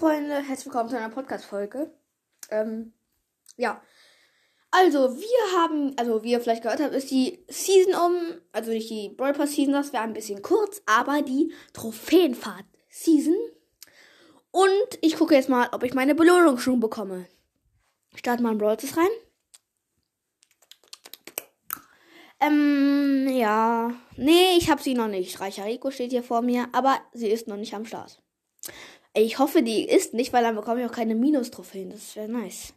herzlich willkommen zu einer Podcast-Folge. Ähm, ja. Also, wir haben, also wie ihr vielleicht gehört habt, ist die Season um, also nicht die Brawl Pass Season, das wäre ein bisschen kurz, aber die Trophäenfahrt Season. Und ich gucke jetzt mal, ob ich meine Belohnung schon bekomme. Ich starte mal in Brawl Pass rein. Ähm, ja. Nee, ich habe sie noch nicht. Reicher Rico steht hier vor mir, aber sie ist noch nicht am Start. Ich hoffe, die ist nicht, weil dann bekomme ich auch keine Minus-Trophäen. Das wäre nice.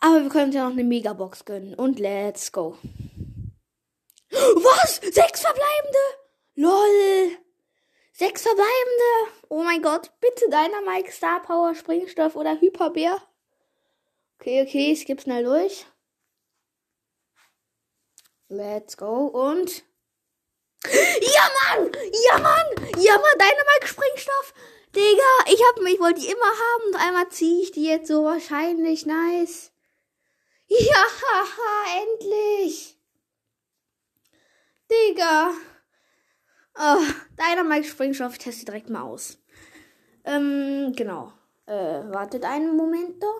Aber wir können uns ja noch eine Megabox gönnen. Und let's go. Was? Sechs verbleibende? LOL. Sechs verbleibende. Oh mein Gott. Bitte Dynamite, Star Power, Springstoff oder Hyperbär. Okay, okay. Ich skippe schnell durch. Let's go. Und ja, Mann! Ja, Mann! Ja, Mann, Dynamite Springstoff! Digga, ich hab mich, wollte die immer haben und einmal ziehe ich die jetzt so wahrscheinlich. Nice. Ja, haha, endlich. Digga. Oh, Dynamite Springstoff, ich teste direkt mal aus. Ähm, genau. Äh, wartet einen Moment da.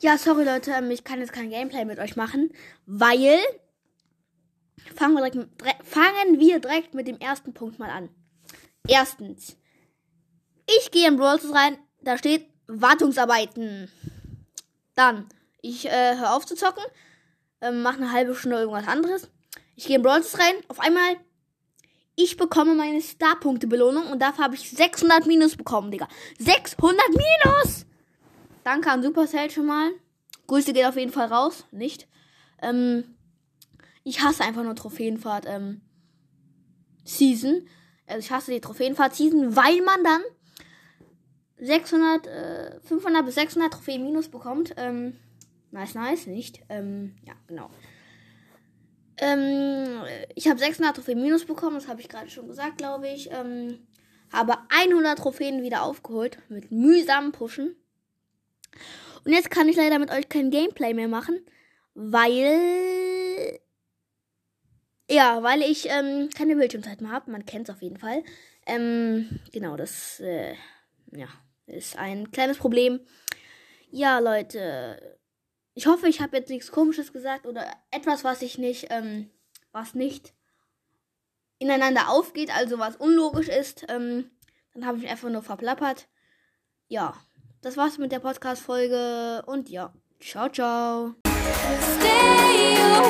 Ja, sorry Leute, ähm, ich kann jetzt kein Gameplay mit euch machen, weil fangen wir direkt, fangen wir direkt mit dem ersten Punkt mal an. Erstens, ich gehe in Brawl rein, da steht Wartungsarbeiten. Dann, ich äh, höre auf zu zocken, äh, mache eine halbe Stunde irgendwas anderes. Ich gehe in Brawl rein, auf einmal, ich bekomme meine Star-Punkte-Belohnung und dafür habe ich 600 Minus bekommen, Digga. 600 Minus! Danke an Supercell schon mal. Grüße geht auf jeden Fall raus, nicht? Ähm, ich hasse einfach nur Trophäenfahrt ähm, Season. Also ich hasse die Trophäenfahrt Season, weil man dann 600, äh, 500 bis 600 Trophäen minus bekommt. Ähm, nice, nice, nicht? Ähm, ja, genau. Ähm, ich habe 600 Trophäen minus bekommen, das habe ich gerade schon gesagt, glaube ich. Ähm, habe 100 Trophäen wieder aufgeholt mit mühsamen Pushen. Und jetzt kann ich leider mit euch kein Gameplay mehr machen, weil ja, weil ich ähm, keine Bildschirmzeit mehr habe. Man kennt es auf jeden Fall. Ähm, genau, das äh, ja, ist ein kleines Problem. Ja, Leute. Ich hoffe, ich habe jetzt nichts Komisches gesagt oder etwas, was ich nicht, ähm, was nicht ineinander aufgeht, also was unlogisch ist. Ähm, dann habe ich einfach nur verplappert. Ja, das war's mit der Podcast-Folge und ja, ciao, ciao. Stay